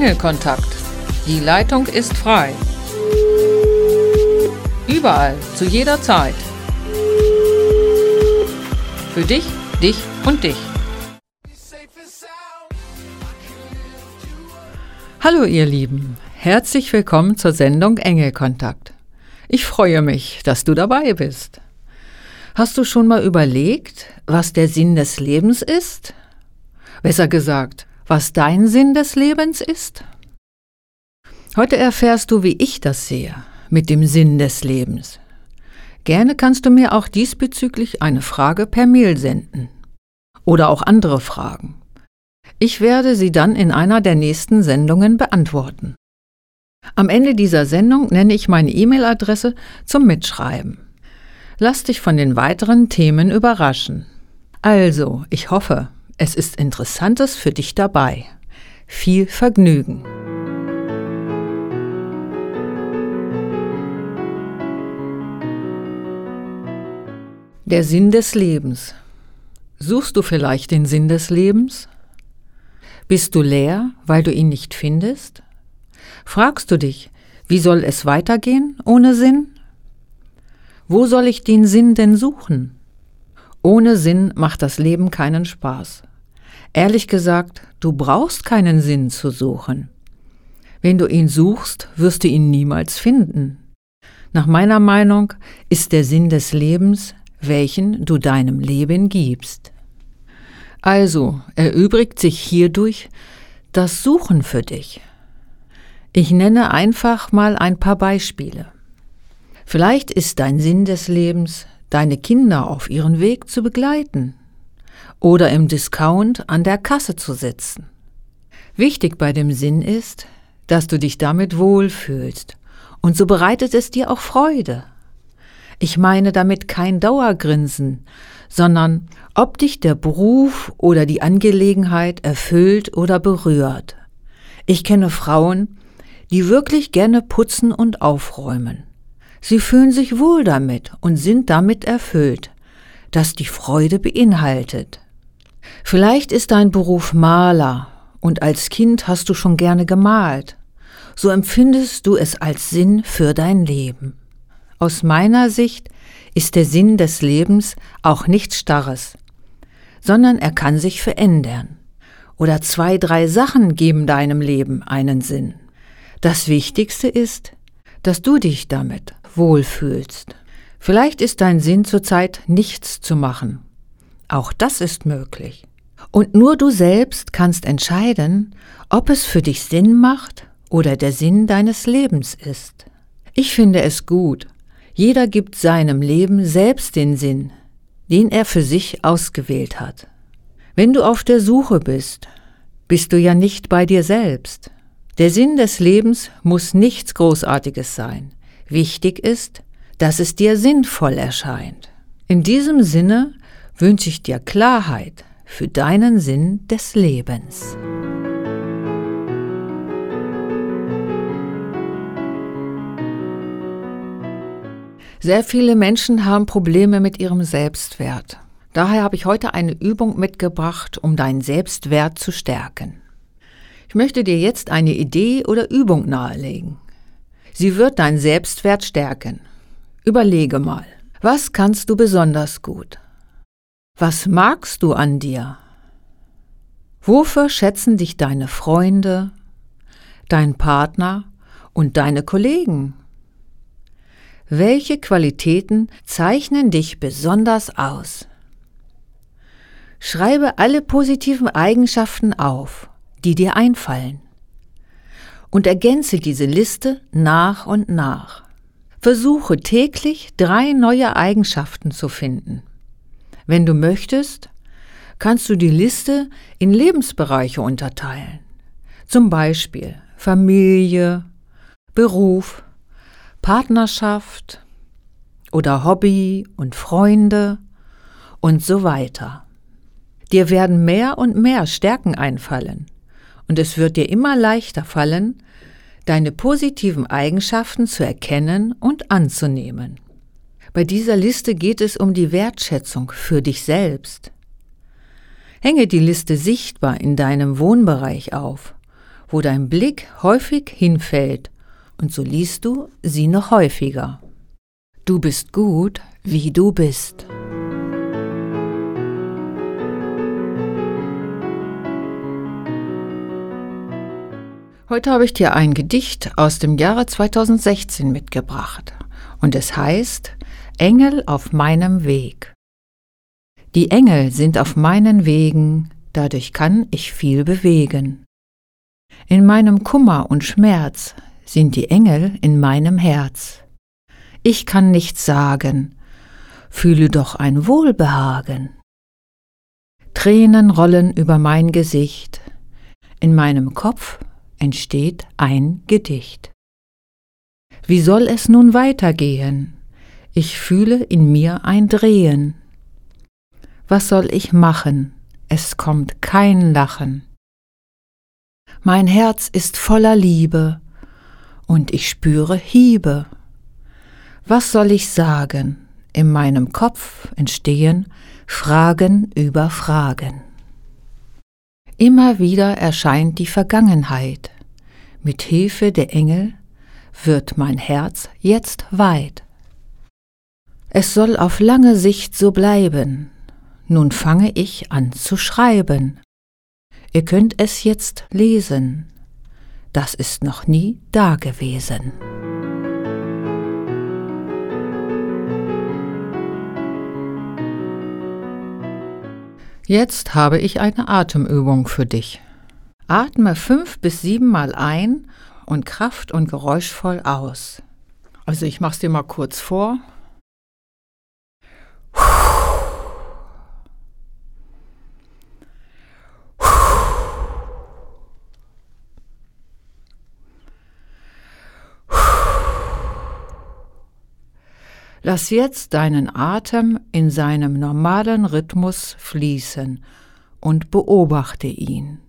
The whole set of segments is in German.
Engelkontakt. Die Leitung ist frei. Überall, zu jeder Zeit. Für dich, dich und dich. Hallo ihr Lieben, herzlich willkommen zur Sendung Engelkontakt. Ich freue mich, dass du dabei bist. Hast du schon mal überlegt, was der Sinn des Lebens ist? Besser gesagt, was dein Sinn des Lebens ist? Heute erfährst du, wie ich das sehe mit dem Sinn des Lebens. Gerne kannst du mir auch diesbezüglich eine Frage per Mail senden. Oder auch andere Fragen. Ich werde sie dann in einer der nächsten Sendungen beantworten. Am Ende dieser Sendung nenne ich meine E-Mail-Adresse zum Mitschreiben. Lass dich von den weiteren Themen überraschen. Also, ich hoffe, es ist Interessantes für dich dabei. Viel Vergnügen! Der Sinn des Lebens. Suchst du vielleicht den Sinn des Lebens? Bist du leer, weil du ihn nicht findest? Fragst du dich, wie soll es weitergehen ohne Sinn? Wo soll ich den Sinn denn suchen? Ohne Sinn macht das Leben keinen Spaß. Ehrlich gesagt, du brauchst keinen Sinn zu suchen. Wenn du ihn suchst, wirst du ihn niemals finden. Nach meiner Meinung ist der Sinn des Lebens, welchen du deinem Leben gibst. Also erübrigt sich hierdurch das Suchen für dich. Ich nenne einfach mal ein paar Beispiele. Vielleicht ist dein Sinn des Lebens, deine Kinder auf ihren Weg zu begleiten oder im Discount an der Kasse zu sitzen. Wichtig bei dem Sinn ist, dass du dich damit wohlfühlst und so bereitet es dir auch Freude. Ich meine damit kein Dauergrinsen, sondern ob dich der Beruf oder die Angelegenheit erfüllt oder berührt. Ich kenne Frauen, die wirklich gerne putzen und aufräumen. Sie fühlen sich wohl damit und sind damit erfüllt, dass die Freude beinhaltet. Vielleicht ist dein Beruf Maler und als Kind hast du schon gerne gemalt. So empfindest du es als Sinn für dein Leben. Aus meiner Sicht ist der Sinn des Lebens auch nichts Starres, sondern er kann sich verändern. Oder zwei, drei Sachen geben deinem Leben einen Sinn. Das Wichtigste ist, dass du dich damit wohlfühlst. Vielleicht ist dein Sinn zurzeit nichts zu machen. Auch das ist möglich. Und nur du selbst kannst entscheiden, ob es für dich Sinn macht oder der Sinn deines Lebens ist. Ich finde es gut. Jeder gibt seinem Leben selbst den Sinn, den er für sich ausgewählt hat. Wenn du auf der Suche bist, bist du ja nicht bei dir selbst. Der Sinn des Lebens muss nichts Großartiges sein. Wichtig ist, dass es dir sinnvoll erscheint. In diesem Sinne wünsche ich dir Klarheit für deinen Sinn des Lebens. Sehr viele Menschen haben Probleme mit ihrem Selbstwert. Daher habe ich heute eine Übung mitgebracht, um deinen Selbstwert zu stärken. Ich möchte dir jetzt eine Idee oder Übung nahelegen. Sie wird deinen Selbstwert stärken. Überlege mal, was kannst du besonders gut? Was magst du an dir? Wofür schätzen dich deine Freunde, dein Partner und deine Kollegen? Welche Qualitäten zeichnen dich besonders aus? Schreibe alle positiven Eigenschaften auf, die dir einfallen, und ergänze diese Liste nach und nach. Versuche täglich drei neue Eigenschaften zu finden. Wenn du möchtest, kannst du die Liste in Lebensbereiche unterteilen. Zum Beispiel Familie, Beruf, Partnerschaft oder Hobby und Freunde und so weiter. Dir werden mehr und mehr Stärken einfallen und es wird dir immer leichter fallen, deine positiven Eigenschaften zu erkennen und anzunehmen. Bei dieser Liste geht es um die Wertschätzung für dich selbst. Hänge die Liste sichtbar in deinem Wohnbereich auf, wo dein Blick häufig hinfällt, und so liest du sie noch häufiger. Du bist gut, wie du bist. Heute habe ich dir ein Gedicht aus dem Jahre 2016 mitgebracht und es heißt Engel auf meinem Weg. Die Engel sind auf meinen Wegen, dadurch kann ich viel bewegen. In meinem Kummer und Schmerz sind die Engel in meinem Herz. Ich kann nichts sagen, fühle doch ein Wohlbehagen. Tränen rollen über mein Gesicht, in meinem Kopf entsteht ein Gedicht. Wie soll es nun weitergehen? Ich fühle in mir ein Drehen. Was soll ich machen? Es kommt kein Lachen. Mein Herz ist voller Liebe und ich spüre Hiebe. Was soll ich sagen? In meinem Kopf entstehen Fragen über Fragen. Immer wieder erscheint die Vergangenheit. Mit Hilfe der Engel wird mein Herz jetzt weit. Es soll auf lange Sicht so bleiben. Nun fange ich an zu schreiben. Ihr könnt es jetzt lesen. Das ist noch nie dagewesen. Jetzt habe ich eine Atemübung für dich. Atme fünf bis sieben Mal ein und kraft- und geräuschvoll aus. Also ich mach's dir mal kurz vor. Lass jetzt deinen Atem in seinem normalen Rhythmus fließen und beobachte ihn.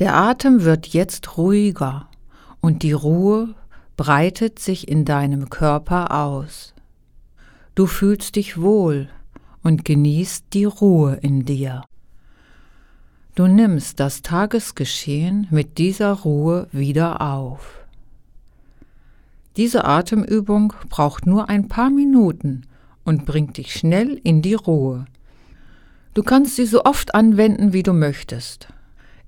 Der Atem wird jetzt ruhiger und die Ruhe breitet sich in deinem Körper aus. Du fühlst dich wohl und genießt die Ruhe in dir. Du nimmst das Tagesgeschehen mit dieser Ruhe wieder auf. Diese Atemübung braucht nur ein paar Minuten und bringt dich schnell in die Ruhe. Du kannst sie so oft anwenden, wie du möchtest.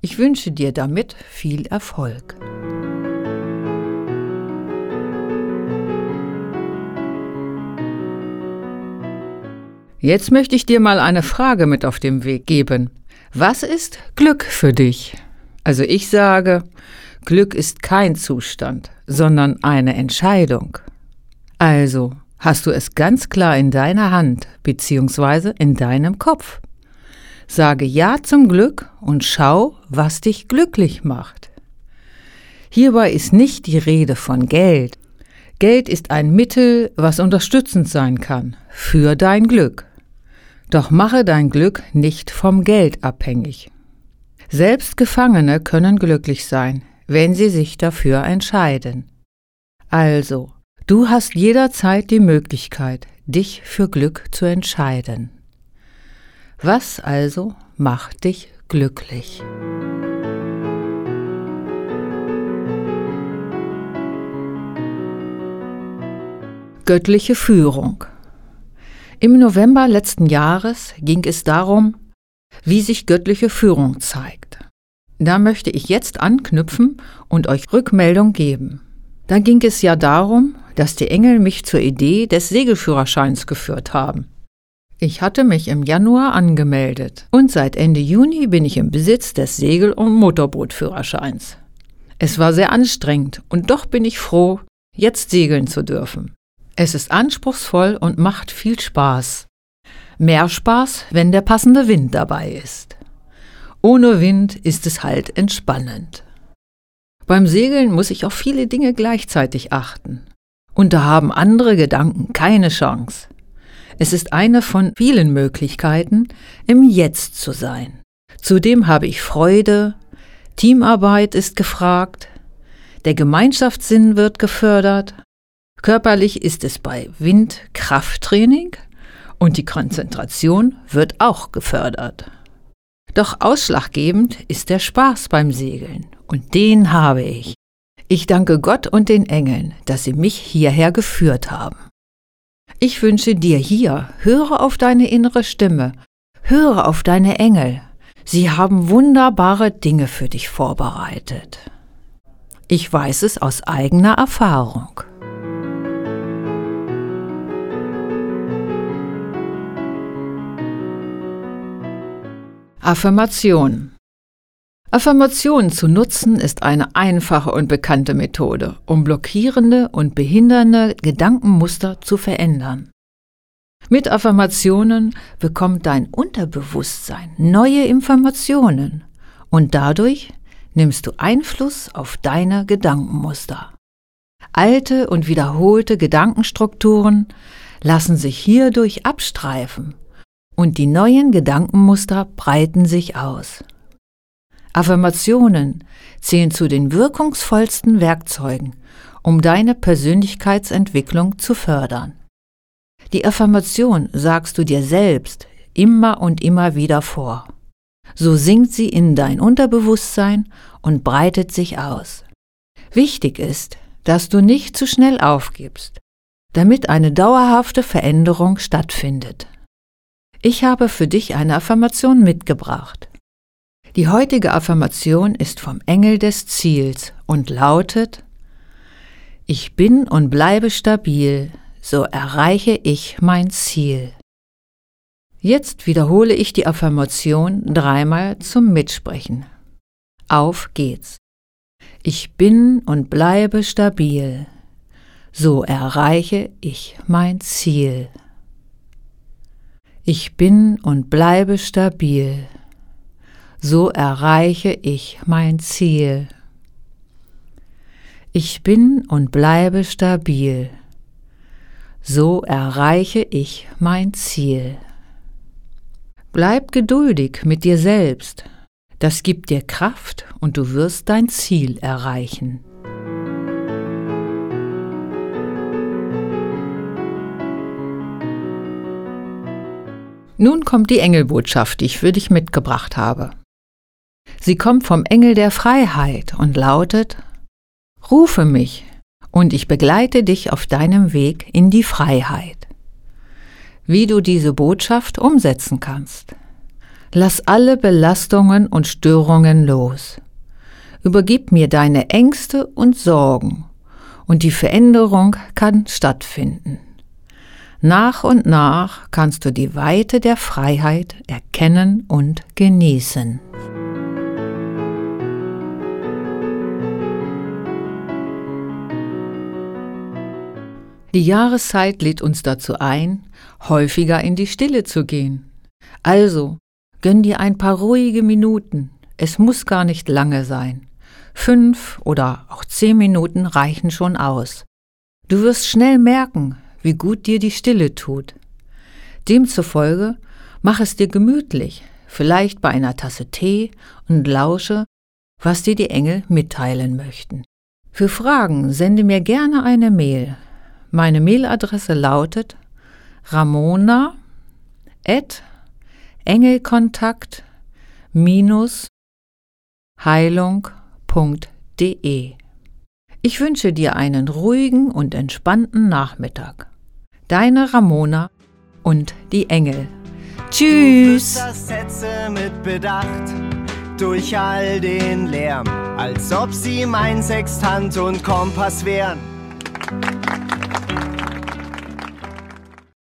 Ich wünsche dir damit viel Erfolg. Jetzt möchte ich dir mal eine Frage mit auf den Weg geben. Was ist Glück für dich? Also ich sage, Glück ist kein Zustand, sondern eine Entscheidung. Also hast du es ganz klar in deiner Hand bzw. in deinem Kopf. Sage Ja zum Glück und schau, was dich glücklich macht. Hierbei ist nicht die Rede von Geld. Geld ist ein Mittel, was unterstützend sein kann für dein Glück. Doch mache dein Glück nicht vom Geld abhängig. Selbst Gefangene können glücklich sein, wenn sie sich dafür entscheiden. Also, du hast jederzeit die Möglichkeit, dich für Glück zu entscheiden. Was also macht dich glücklich? Göttliche Führung. Im November letzten Jahres ging es darum, wie sich göttliche Führung zeigt. Da möchte ich jetzt anknüpfen und euch Rückmeldung geben. Da ging es ja darum, dass die Engel mich zur Idee des Segelführerscheins geführt haben. Ich hatte mich im Januar angemeldet und seit Ende Juni bin ich im Besitz des Segel- und Motorbootführerscheins. Es war sehr anstrengend und doch bin ich froh, jetzt segeln zu dürfen. Es ist anspruchsvoll und macht viel Spaß. Mehr Spaß, wenn der passende Wind dabei ist. Ohne Wind ist es halt entspannend. Beim Segeln muss ich auf viele Dinge gleichzeitig achten. Und da haben andere Gedanken keine Chance. Es ist eine von vielen Möglichkeiten, im Jetzt zu sein. Zudem habe ich Freude, Teamarbeit ist gefragt, der Gemeinschaftssinn wird gefördert, körperlich ist es bei Wind Krafttraining und die Konzentration wird auch gefördert. Doch ausschlaggebend ist der Spaß beim Segeln. Und den habe ich. Ich danke Gott und den Engeln, dass sie mich hierher geführt haben. Ich wünsche dir hier, höre auf deine innere Stimme, höre auf deine Engel. Sie haben wunderbare Dinge für dich vorbereitet. Ich weiß es aus eigener Erfahrung. Affirmation Affirmationen zu nutzen ist eine einfache und bekannte Methode, um blockierende und behindernde Gedankenmuster zu verändern. Mit Affirmationen bekommt dein Unterbewusstsein neue Informationen und dadurch nimmst du Einfluss auf deine Gedankenmuster. Alte und wiederholte Gedankenstrukturen lassen sich hierdurch abstreifen und die neuen Gedankenmuster breiten sich aus. Affirmationen zählen zu den wirkungsvollsten Werkzeugen, um deine Persönlichkeitsentwicklung zu fördern. Die Affirmation sagst du dir selbst immer und immer wieder vor. So sinkt sie in dein Unterbewusstsein und breitet sich aus. Wichtig ist, dass du nicht zu schnell aufgibst, damit eine dauerhafte Veränderung stattfindet. Ich habe für dich eine Affirmation mitgebracht. Die heutige Affirmation ist vom Engel des Ziels und lautet, ich bin und bleibe stabil, so erreiche ich mein Ziel. Jetzt wiederhole ich die Affirmation dreimal zum Mitsprechen. Auf geht's. Ich bin und bleibe stabil, so erreiche ich mein Ziel. Ich bin und bleibe stabil, so erreiche ich mein Ziel. Ich bin und bleibe stabil, so erreiche ich mein Ziel. Bleib geduldig mit dir selbst, das gibt dir Kraft und du wirst dein Ziel erreichen. Nun kommt die Engelbotschaft, die ich für dich mitgebracht habe. Sie kommt vom Engel der Freiheit und lautet, Rufe mich, und ich begleite dich auf deinem Weg in die Freiheit. Wie du diese Botschaft umsetzen kannst. Lass alle Belastungen und Störungen los. Übergib mir deine Ängste und Sorgen, und die Veränderung kann stattfinden. Nach und nach kannst du die Weite der Freiheit erkennen und genießen. Die Jahreszeit lädt uns dazu ein, häufiger in die Stille zu gehen. Also, gönn dir ein paar ruhige Minuten. Es muss gar nicht lange sein. Fünf oder auch zehn Minuten reichen schon aus. Du wirst schnell merken, wie gut dir die Stille tut. Demzufolge mach es dir gemütlich, vielleicht bei einer Tasse Tee und lausche, was dir die Engel mitteilen möchten. Für Fragen sende mir gerne eine Mail meine Mailadresse lautet ramona engelkontakt heilung.de. Ich wünsche dir einen ruhigen und entspannten Nachmittag. Deine Ramona und die Engel. Tschüss! Sätze mit Bedacht durch all den Lärm, als ob sie mein Sextant und Kompass wären.